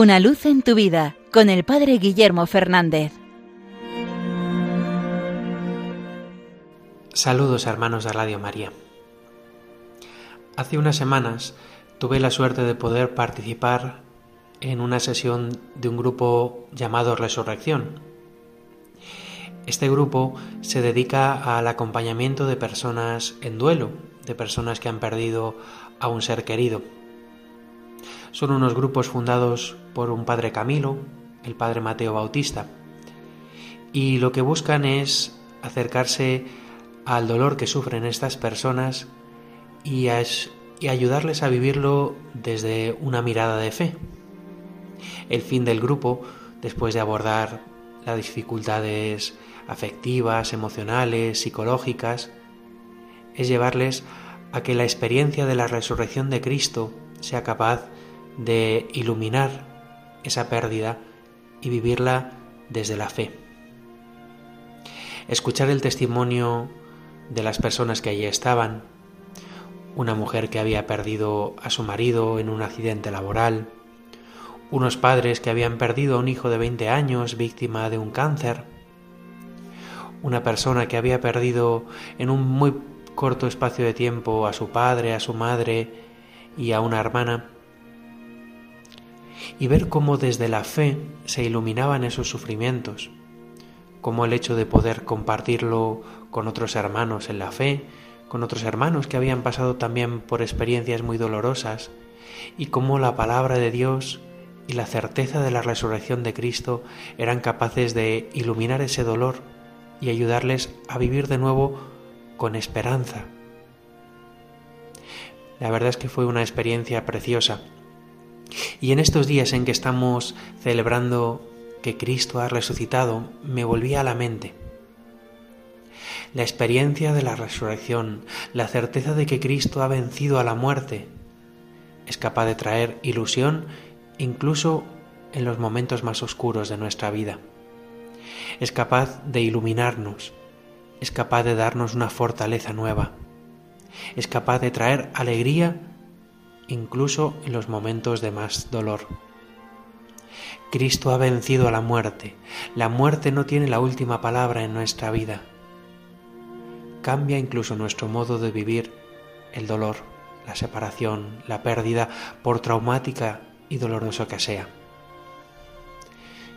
Una luz en tu vida con el Padre Guillermo Fernández. Saludos hermanos de Radio María. Hace unas semanas tuve la suerte de poder participar en una sesión de un grupo llamado Resurrección. Este grupo se dedica al acompañamiento de personas en duelo, de personas que han perdido a un ser querido. Son unos grupos fundados por un padre Camilo, el padre Mateo Bautista, y lo que buscan es acercarse al dolor que sufren estas personas y, ayudarles a vivirlo desde una mirada de fe. El fin del grupo, después de abordar las dificultades afectivas, emocionales, psicológicas, es llevarles a que la experiencia de la resurrección de Cristo sea capaz de iluminar esa pérdida y vivirla desde la fe. Escuchar el testimonio de las personas que allí estaban, una mujer que había perdido a su marido en un accidente laboral, unos padres que habían perdido a un hijo de 20 años víctima de un cáncer, una persona que había perdido en un muy corto espacio de tiempo a su padre, a su madre y a una hermana, y ver cómo desde la fe se iluminaban esos sufrimientos, como el hecho de poder compartirlo con otros hermanos en la fe, con otros hermanos que habían pasado también por experiencias muy dolorosas, y cómo la palabra de Dios y la certeza de la resurrección de Cristo eran capaces de iluminar ese dolor y ayudarles a vivir de nuevo con esperanza. La verdad es que fue una experiencia preciosa. Y en estos días en que estamos celebrando que Cristo ha resucitado me volvía a la mente. La experiencia de la resurrección, la certeza de que Cristo ha vencido a la muerte, es capaz de traer ilusión incluso en los momentos más oscuros de nuestra vida. Es capaz de iluminarnos, es capaz de darnos una fortaleza nueva, es capaz de traer alegría incluso en los momentos de más dolor. Cristo ha vencido a la muerte. La muerte no tiene la última palabra en nuestra vida. Cambia incluso nuestro modo de vivir el dolor, la separación, la pérdida, por traumática y doloroso que sea.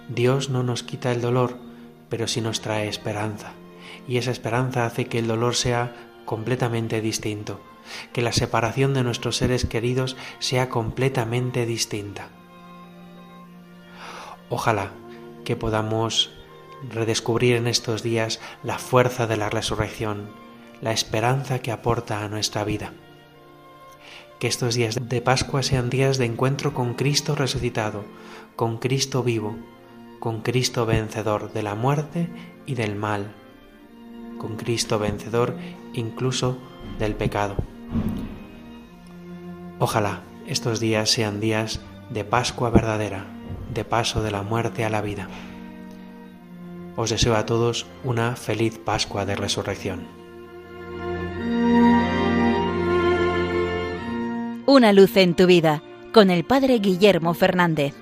Dios no nos quita el dolor, pero sí nos trae esperanza, y esa esperanza hace que el dolor sea completamente distinto, que la separación de nuestros seres queridos sea completamente distinta. Ojalá que podamos redescubrir en estos días la fuerza de la resurrección, la esperanza que aporta a nuestra vida. Que estos días de Pascua sean días de encuentro con Cristo resucitado, con Cristo vivo, con Cristo vencedor de la muerte y del mal, con Cristo vencedor incluso del pecado. Ojalá estos días sean días de Pascua verdadera, de paso de la muerte a la vida. Os deseo a todos una feliz Pascua de Resurrección. Una luz en tu vida con el Padre Guillermo Fernández.